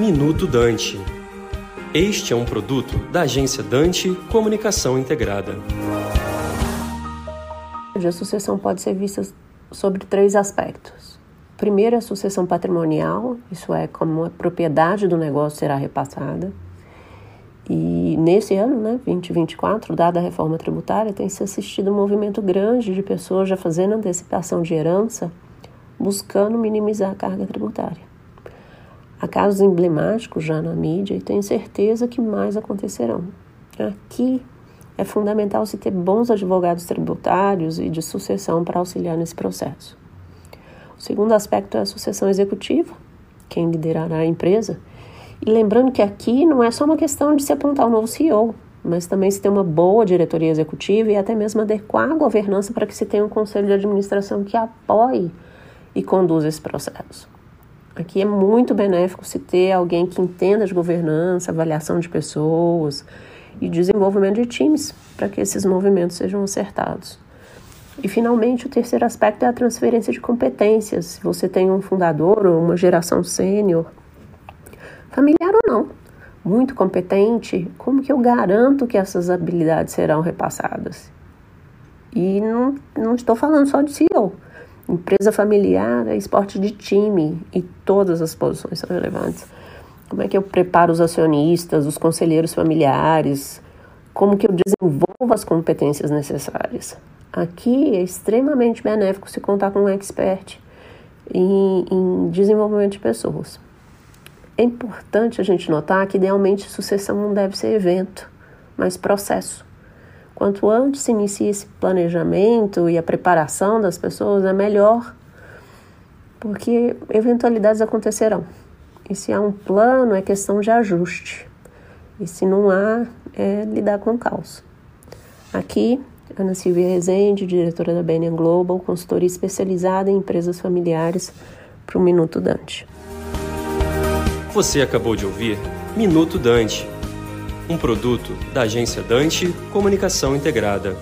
Minuto Dante. Este é um produto da agência Dante Comunicação Integrada. A sucessão pode ser vista sobre três aspectos. Primeiro, a sucessão patrimonial, isso é, como a propriedade do negócio será repassada. E nesse ano, né, 2024, dada a reforma tributária, tem se assistido um movimento grande de pessoas já fazendo antecipação de herança, buscando minimizar a carga tributária. Há casos emblemáticos já na mídia e tenho certeza que mais acontecerão. Aqui é fundamental se ter bons advogados tributários e de sucessão para auxiliar nesse processo. O segundo aspecto é a sucessão executiva, quem liderará a empresa. E lembrando que aqui não é só uma questão de se apontar um novo CEO, mas também se ter uma boa diretoria executiva e até mesmo adequar a governança para que se tenha um conselho de administração que apoie e conduza esse processo. Aqui é muito benéfico se ter alguém que entenda de governança, avaliação de pessoas e desenvolvimento de times para que esses movimentos sejam acertados. E finalmente, o terceiro aspecto é a transferência de competências. Se você tem um fundador ou uma geração sênior, familiar ou não, muito competente, como que eu garanto que essas habilidades serão repassadas? E não, não estou falando só de CEO. Empresa familiar é esporte de time e todas as posições são relevantes. Como é que eu preparo os acionistas, os conselheiros familiares? Como que eu desenvolvo as competências necessárias? Aqui é extremamente benéfico se contar com um expert em, em desenvolvimento de pessoas. É importante a gente notar que idealmente sucessão não deve ser evento, mas processo. Quanto antes se inicia esse planejamento e a preparação das pessoas, é melhor, porque eventualidades acontecerão. E se há um plano, é questão de ajuste. E se não há, é lidar com o caos. Aqui, Ana Silvia Rezende, diretora da BNN Global, consultoria especializada em empresas familiares para o Minuto Dante. Você acabou de ouvir Minuto Dante um produto da agência Dante Comunicação Integrada.